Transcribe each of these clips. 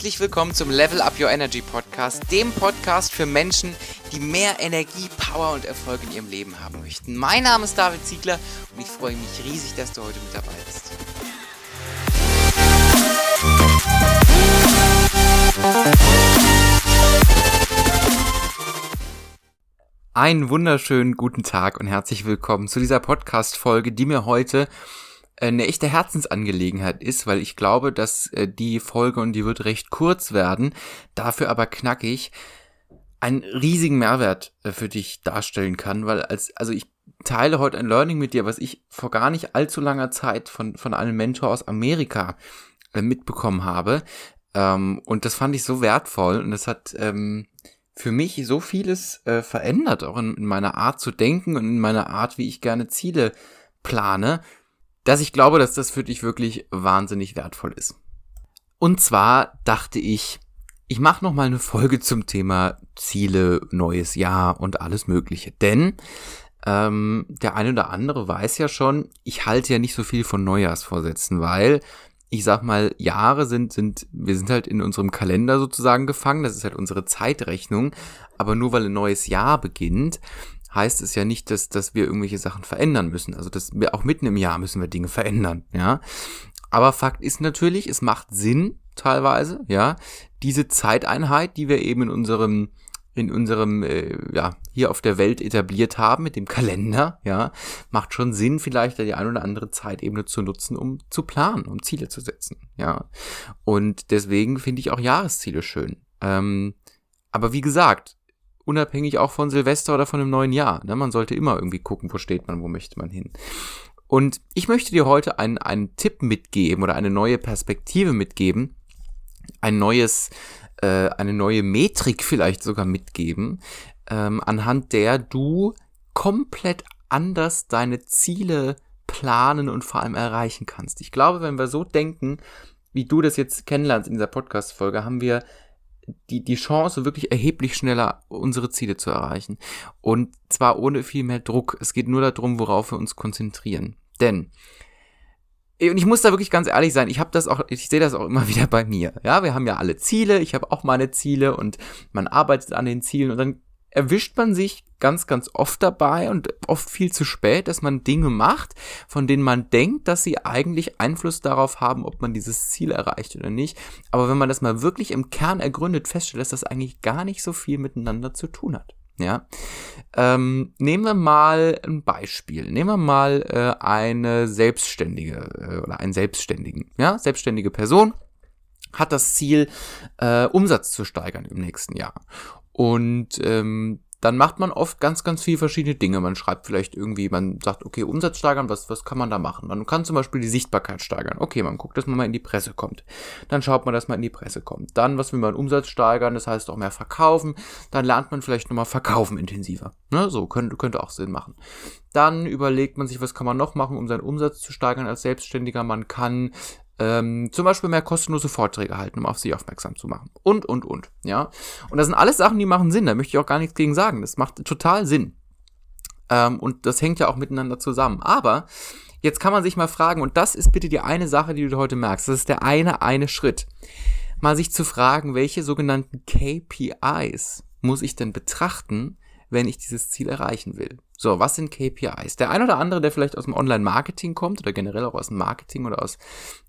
Herzlich willkommen zum Level Up Your Energy Podcast, dem Podcast für Menschen, die mehr Energie, Power und Erfolg in ihrem Leben haben möchten. Mein Name ist David Ziegler und ich freue mich riesig, dass du heute mit dabei bist. Einen wunderschönen guten Tag und herzlich willkommen zu dieser Podcast-Folge, die mir heute eine echte Herzensangelegenheit ist, weil ich glaube, dass äh, die Folge, und die wird recht kurz werden, dafür aber knackig, einen riesigen Mehrwert äh, für dich darstellen kann, weil als, also ich teile heute ein Learning mit dir, was ich vor gar nicht allzu langer Zeit von, von einem Mentor aus Amerika äh, mitbekommen habe. Ähm, und das fand ich so wertvoll und das hat ähm, für mich so vieles äh, verändert, auch in meiner Art zu denken und in meiner Art, wie ich gerne Ziele plane dass ich glaube, dass das für dich wirklich wahnsinnig wertvoll ist. Und zwar dachte ich, ich mache noch mal eine Folge zum Thema Ziele, neues Jahr und alles Mögliche. Denn ähm, der eine oder andere weiß ja schon, ich halte ja nicht so viel von Neujahrsvorsätzen, weil ich sag mal, Jahre sind, sind, wir sind halt in unserem Kalender sozusagen gefangen, das ist halt unsere Zeitrechnung, aber nur weil ein neues Jahr beginnt, heißt es ja nicht, dass, dass wir irgendwelche Sachen verändern müssen. Also dass wir auch mitten im Jahr müssen wir Dinge verändern, ja. Aber Fakt ist natürlich, es macht Sinn, teilweise, ja, diese Zeiteinheit, die wir eben in unserem in unserem äh, ja hier auf der Welt etabliert haben mit dem Kalender, ja, macht schon Sinn, vielleicht die ein oder andere Zeitebene zu nutzen, um zu planen, um Ziele zu setzen, ja. Und deswegen finde ich auch Jahresziele schön. Ähm, aber wie gesagt, unabhängig auch von Silvester oder von einem neuen Jahr. Ne? Man sollte immer irgendwie gucken, wo steht man, wo möchte man hin. Und ich möchte dir heute einen, einen Tipp mitgeben oder eine neue Perspektive mitgeben, ein neues, äh, eine neue Metrik vielleicht sogar mitgeben, ähm, anhand der du komplett anders deine Ziele planen und vor allem erreichen kannst. Ich glaube, wenn wir so denken, wie du das jetzt kennenlernst in dieser Podcast-Folge, haben wir die, die Chance, wirklich erheblich schneller unsere Ziele zu erreichen. Und zwar ohne viel mehr Druck. Es geht nur darum, worauf wir uns konzentrieren. Denn und ich muss da wirklich ganz ehrlich sein, ich habe das auch, ich sehe das auch immer wieder bei mir. Ja, wir haben ja alle Ziele, ich habe auch meine Ziele und man arbeitet an den Zielen und dann erwischt man sich ganz, ganz oft dabei und oft viel zu spät, dass man Dinge macht, von denen man denkt, dass sie eigentlich Einfluss darauf haben, ob man dieses Ziel erreicht oder nicht. Aber wenn man das mal wirklich im Kern ergründet feststellt, dass das eigentlich gar nicht so viel miteinander zu tun hat. Ja, ähm, nehmen wir mal ein Beispiel. Nehmen wir mal äh, eine Selbstständige äh, oder einen Selbstständigen. Ja, selbstständige Person hat das Ziel, äh, Umsatz zu steigern im nächsten Jahr. Und ähm, dann macht man oft ganz, ganz viele verschiedene Dinge. Man schreibt vielleicht irgendwie, man sagt, okay, Umsatz steigern, was, was kann man da machen? Man kann zum Beispiel die Sichtbarkeit steigern. Okay, man guckt, dass man mal in die Presse kommt. Dann schaut man, dass man in die Presse kommt. Dann, was will man Umsatz steigern? Das heißt auch mehr verkaufen. Dann lernt man vielleicht nochmal verkaufen intensiver. Ne? So könnte, könnte auch Sinn machen. Dann überlegt man sich, was kann man noch machen, um seinen Umsatz zu steigern als Selbstständiger. Man kann ähm, zum Beispiel mehr kostenlose Vorträge halten, um auf sie aufmerksam zu machen. Und, und, und. Ja. Und das sind alles Sachen, die machen Sinn. Da möchte ich auch gar nichts gegen sagen. Das macht total Sinn. Ähm, und das hängt ja auch miteinander zusammen. Aber jetzt kann man sich mal fragen, und das ist bitte die eine Sache, die du heute merkst. Das ist der eine, eine Schritt. Mal sich zu fragen, welche sogenannten KPIs muss ich denn betrachten, wenn ich dieses Ziel erreichen will. So, was sind KPIs? Der ein oder andere, der vielleicht aus dem Online-Marketing kommt oder generell auch aus dem Marketing oder aus,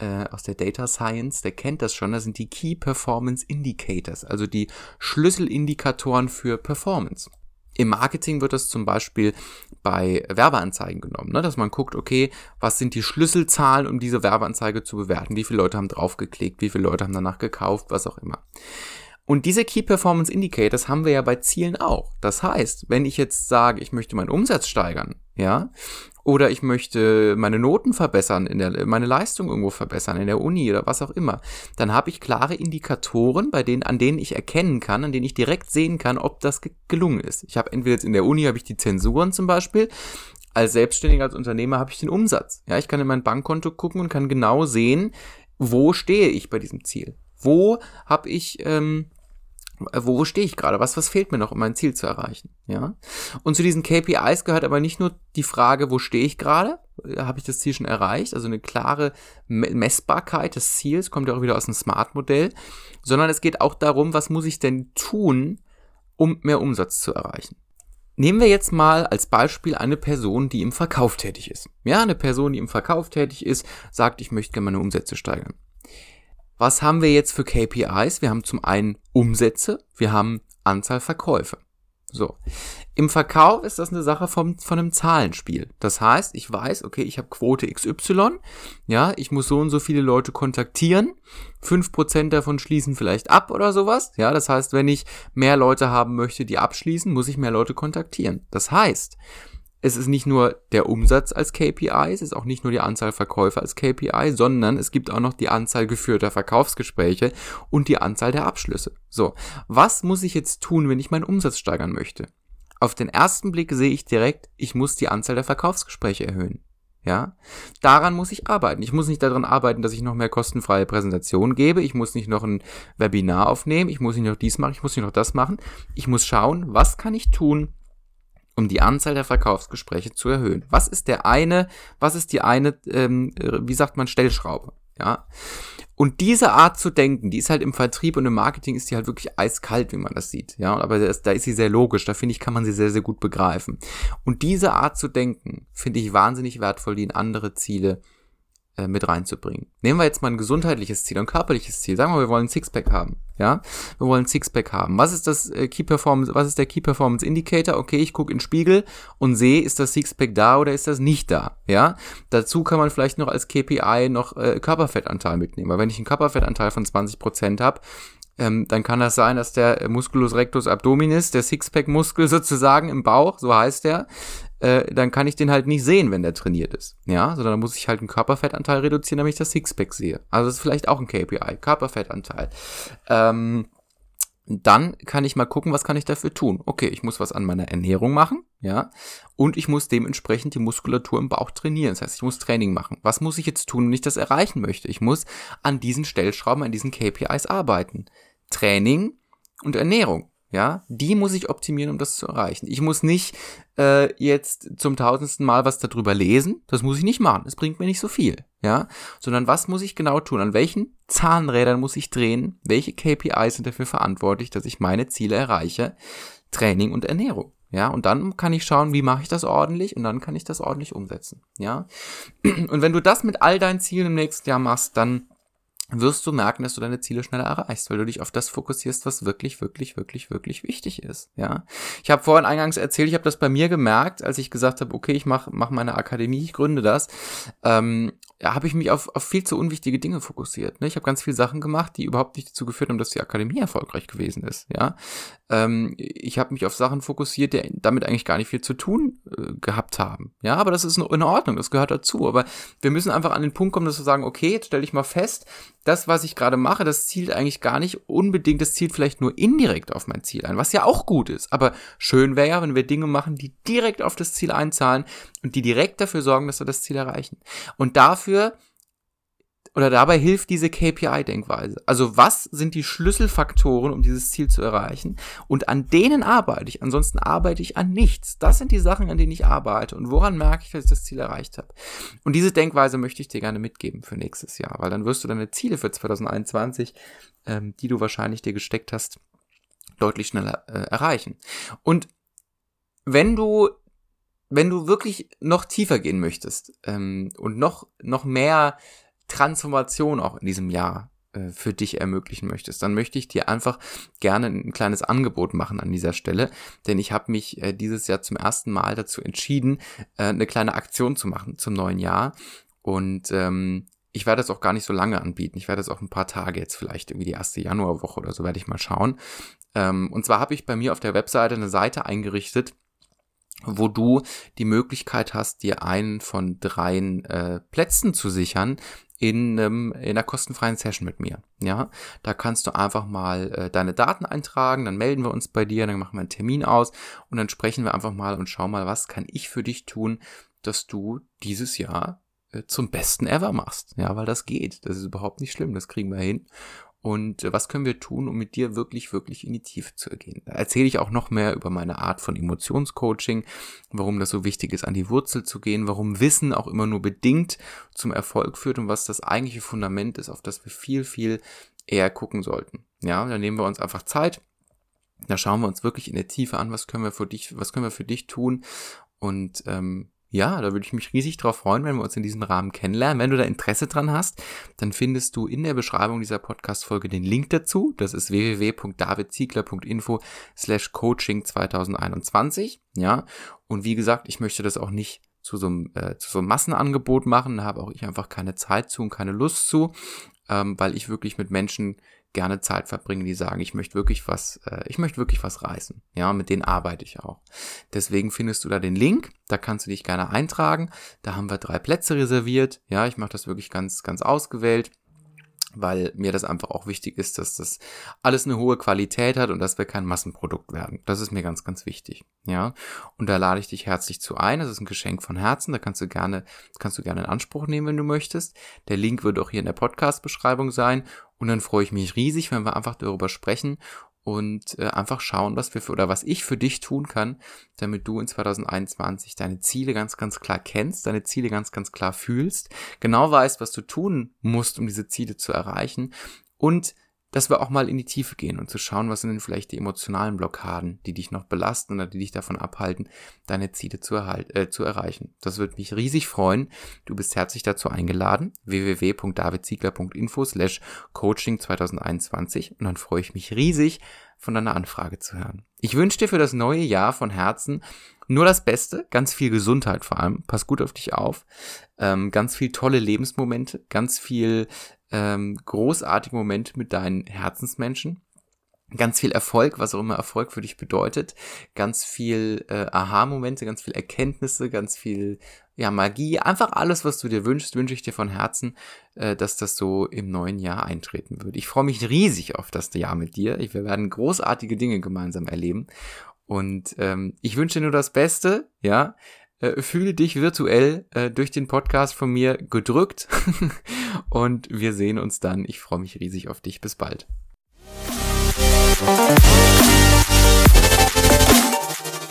äh, aus der Data Science, der kennt das schon. Das sind die Key Performance Indicators, also die Schlüsselindikatoren für Performance. Im Marketing wird das zum Beispiel bei Werbeanzeigen genommen, ne? dass man guckt, okay, was sind die Schlüsselzahlen, um diese Werbeanzeige zu bewerten? Wie viele Leute haben draufgeklickt? Wie viele Leute haben danach gekauft? Was auch immer. Und diese Key Performance Indicators haben wir ja bei Zielen auch. Das heißt, wenn ich jetzt sage, ich möchte meinen Umsatz steigern, ja, oder ich möchte meine Noten verbessern, in der, meine Leistung irgendwo verbessern, in der Uni oder was auch immer, dann habe ich klare Indikatoren, bei denen, an denen ich erkennen kann, an denen ich direkt sehen kann, ob das ge gelungen ist. Ich habe entweder jetzt in der Uni habe ich die Zensuren zum Beispiel, als Selbstständiger, als Unternehmer habe ich den Umsatz. Ja, ich kann in mein Bankkonto gucken und kann genau sehen, wo stehe ich bei diesem Ziel. Wo habe ich, ähm, wo stehe ich gerade? Was, was fehlt mir noch, um mein Ziel zu erreichen? Ja. Und zu diesen KPIs gehört aber nicht nur die Frage, wo stehe ich gerade? habe ich das Ziel schon erreicht, also eine klare Messbarkeit des Ziels, kommt ja auch wieder aus dem Smart-Modell, sondern es geht auch darum, was muss ich denn tun, um mehr Umsatz zu erreichen. Nehmen wir jetzt mal als Beispiel eine Person, die im Verkauf tätig ist. Ja, eine Person, die im Verkauf tätig ist, sagt, ich möchte gerne meine Umsätze steigern. Was haben wir jetzt für KPIs? Wir haben zum einen Umsätze, wir haben Anzahl Verkäufe. So. Im Verkauf ist das eine Sache vom, von einem Zahlenspiel. Das heißt, ich weiß, okay, ich habe Quote XY, ja, ich muss so und so viele Leute kontaktieren, fünf Prozent davon schließen vielleicht ab oder sowas, ja, das heißt, wenn ich mehr Leute haben möchte, die abschließen, muss ich mehr Leute kontaktieren. Das heißt, es ist nicht nur der Umsatz als KPI, es ist auch nicht nur die Anzahl Verkäufer als KPI, sondern es gibt auch noch die Anzahl geführter Verkaufsgespräche und die Anzahl der Abschlüsse. So, was muss ich jetzt tun, wenn ich meinen Umsatz steigern möchte? Auf den ersten Blick sehe ich direkt, ich muss die Anzahl der Verkaufsgespräche erhöhen. Ja, daran muss ich arbeiten. Ich muss nicht daran arbeiten, dass ich noch mehr kostenfreie Präsentationen gebe. Ich muss nicht noch ein Webinar aufnehmen. Ich muss nicht noch dies machen. Ich muss nicht noch das machen. Ich muss schauen, was kann ich tun, um die Anzahl der Verkaufsgespräche zu erhöhen. Was ist der eine, was ist die eine, ähm, wie sagt man, Stellschraube? Ja. Und diese Art zu denken, die ist halt im Vertrieb und im Marketing ist die halt wirklich eiskalt, wie man das sieht. Ja, aber das, da ist sie sehr logisch. Da finde ich, kann man sie sehr, sehr gut begreifen. Und diese Art zu denken finde ich wahnsinnig wertvoll, die in andere Ziele äh, mit reinzubringen. Nehmen wir jetzt mal ein gesundheitliches Ziel, ein körperliches Ziel. Sagen wir, wir wollen ein Sixpack haben. Ja, wir wollen ein Sixpack haben. Was ist das äh, Key Performance? Was ist der Key Performance Indicator? Okay, ich gucke in den Spiegel und sehe, ist das Sixpack da oder ist das nicht da? Ja, dazu kann man vielleicht noch als KPI noch äh, Körperfettanteil mitnehmen. Weil wenn ich einen Körperfettanteil von 20 Prozent habe, ähm, dann kann das sein, dass der Musculus rectus abdominis, der Sixpack-Muskel sozusagen im Bauch, so heißt der, äh, dann kann ich den halt nicht sehen, wenn der trainiert ist. Ja, sondern dann muss ich halt einen Körperfettanteil reduzieren, damit ich das Sixpack sehe. Also das ist vielleicht auch ein KPI, Körperfettanteil. Ähm, dann kann ich mal gucken, was kann ich dafür tun. Okay, ich muss was an meiner Ernährung machen, ja, und ich muss dementsprechend die Muskulatur im Bauch trainieren. Das heißt, ich muss Training machen. Was muss ich jetzt tun, wenn ich das erreichen möchte? Ich muss an diesen Stellschrauben, an diesen KPIs arbeiten. Training und Ernährung. Ja, die muss ich optimieren, um das zu erreichen. Ich muss nicht äh, jetzt zum tausendsten Mal was darüber lesen. Das muss ich nicht machen. Das bringt mir nicht so viel. Ja, sondern was muss ich genau tun? An welchen Zahnrädern muss ich drehen? Welche KPIs sind dafür verantwortlich, dass ich meine Ziele erreiche? Training und Ernährung. Ja, und dann kann ich schauen, wie mache ich das ordentlich und dann kann ich das ordentlich umsetzen. Ja, und wenn du das mit all deinen Zielen im nächsten Jahr machst, dann wirst du merken, dass du deine Ziele schneller erreichst, weil du dich auf das fokussierst, was wirklich, wirklich, wirklich, wirklich wichtig ist. Ja, ich habe vorhin eingangs erzählt, ich habe das bei mir gemerkt, als ich gesagt habe, okay, ich mache mach meine Akademie, ich gründe das, ähm, habe ich mich auf, auf viel zu unwichtige Dinge fokussiert. Ne? Ich habe ganz viele Sachen gemacht, die überhaupt nicht dazu geführt haben, dass die Akademie erfolgreich gewesen ist. Ja, ähm, ich habe mich auf Sachen fokussiert, die damit eigentlich gar nicht viel zu tun äh, gehabt haben. Ja, aber das ist in Ordnung, das gehört dazu. Aber wir müssen einfach an den Punkt kommen, dass wir sagen, okay, jetzt stelle ich mal fest, das, was ich gerade mache, das zielt eigentlich gar nicht unbedingt, das zielt vielleicht nur indirekt auf mein Ziel ein, was ja auch gut ist. Aber schön wäre ja, wenn wir Dinge machen, die direkt auf das Ziel einzahlen und die direkt dafür sorgen, dass wir das Ziel erreichen. Und dafür oder dabei hilft diese KPI-Denkweise. Also was sind die Schlüsselfaktoren, um dieses Ziel zu erreichen? Und an denen arbeite ich. Ansonsten arbeite ich an nichts. Das sind die Sachen, an denen ich arbeite. Und woran merke ich, dass ich das Ziel erreicht habe? Und diese Denkweise möchte ich dir gerne mitgeben für nächstes Jahr, weil dann wirst du deine Ziele für 2021, ähm, die du wahrscheinlich dir gesteckt hast, deutlich schneller äh, erreichen. Und wenn du wenn du wirklich noch tiefer gehen möchtest ähm, und noch noch mehr Transformation auch in diesem Jahr äh, für dich ermöglichen möchtest, dann möchte ich dir einfach gerne ein kleines Angebot machen an dieser Stelle, denn ich habe mich äh, dieses Jahr zum ersten Mal dazu entschieden, äh, eine kleine Aktion zu machen zum neuen Jahr und ähm, ich werde es auch gar nicht so lange anbieten. Ich werde es auch ein paar Tage jetzt vielleicht irgendwie die erste Januarwoche oder so werde ich mal schauen. Ähm, und zwar habe ich bei mir auf der Webseite eine Seite eingerichtet, wo du die Möglichkeit hast, dir einen von dreien äh, Plätzen zu sichern in, ähm, in einer kostenfreien Session mit mir. Ja, da kannst du einfach mal äh, deine Daten eintragen, dann melden wir uns bei dir, dann machen wir einen Termin aus und dann sprechen wir einfach mal und schauen mal, was kann ich für dich tun, dass du dieses Jahr äh, zum besten ever machst. Ja, weil das geht. Das ist überhaupt nicht schlimm, das kriegen wir hin. Und äh, was können wir tun, um mit dir wirklich, wirklich in die Tiefe zu gehen. Da erzähle ich auch noch mehr über meine Art von Emotionscoaching, warum das so wichtig ist, an die Wurzel zu gehen, warum Wissen auch immer nur bedingt zum Erfolg führt und was das eigentliche Fundament ist, auf das wir viel, viel eher gucken sollten. Ja, da nehmen wir uns einfach Zeit. Da schauen wir uns wirklich in der Tiefe an, was können wir für dich, was können wir für dich tun und ähm, ja, da würde ich mich riesig drauf freuen, wenn wir uns in diesem Rahmen kennenlernen. Wenn du da Interesse dran hast, dann findest du in der Beschreibung dieser Podcast-Folge den Link dazu. Das ist www.davidziegler.info slash coaching 2021. Ja, und wie gesagt, ich möchte das auch nicht zu so einem, äh, zu so einem Massenangebot machen. Da habe auch ich einfach keine Zeit zu und keine Lust zu, ähm, weil ich wirklich mit Menschen gerne Zeit verbringen, die sagen, ich möchte wirklich was, äh, ich möchte wirklich was reißen. Ja, mit denen arbeite ich auch. Deswegen findest du da den Link, da kannst du dich gerne eintragen. Da haben wir drei Plätze reserviert. Ja, ich mache das wirklich ganz, ganz ausgewählt weil mir das einfach auch wichtig ist, dass das alles eine hohe Qualität hat und dass wir kein Massenprodukt werden. Das ist mir ganz, ganz wichtig. Ja, und da lade ich dich herzlich zu ein. Das ist ein Geschenk von Herzen. Da kannst du gerne, kannst du gerne in Anspruch nehmen, wenn du möchtest. Der Link wird auch hier in der Podcast-Beschreibung sein. Und dann freue ich mich riesig, wenn wir einfach darüber sprechen und äh, einfach schauen, was wir für oder was ich für dich tun kann, damit du in 2021 deine Ziele ganz, ganz klar kennst, deine Ziele ganz, ganz klar fühlst, genau weißt, was du tun musst, um diese Ziele zu erreichen und dass wir auch mal in die Tiefe gehen und zu schauen, was sind denn vielleicht die emotionalen Blockaden, die dich noch belasten oder die dich davon abhalten, deine Ziele zu, äh, zu erreichen. Das würde mich riesig freuen. Du bist herzlich dazu eingeladen. www.davidziegler.info slash coaching 2021 und dann freue ich mich riesig, von deiner Anfrage zu hören. Ich wünsche dir für das neue Jahr von Herzen nur das Beste, ganz viel Gesundheit vor allem, pass gut auf dich auf, ähm, ganz viel tolle Lebensmomente, ganz viel ähm, großartige Momente mit deinen Herzensmenschen. Ganz viel Erfolg, was auch immer Erfolg für dich bedeutet. Ganz viel äh, Aha-Momente, ganz viel Erkenntnisse, ganz viel ja, Magie. Einfach alles, was du dir wünschst, wünsche ich dir von Herzen, äh, dass das so im neuen Jahr eintreten wird. Ich freue mich riesig auf das Jahr mit dir. Wir werden großartige Dinge gemeinsam erleben. Und ähm, ich wünsche dir nur das Beste, ja. Äh, fühle dich virtuell äh, durch den Podcast von mir gedrückt und wir sehen uns dann. Ich freue mich riesig auf dich. Bis bald.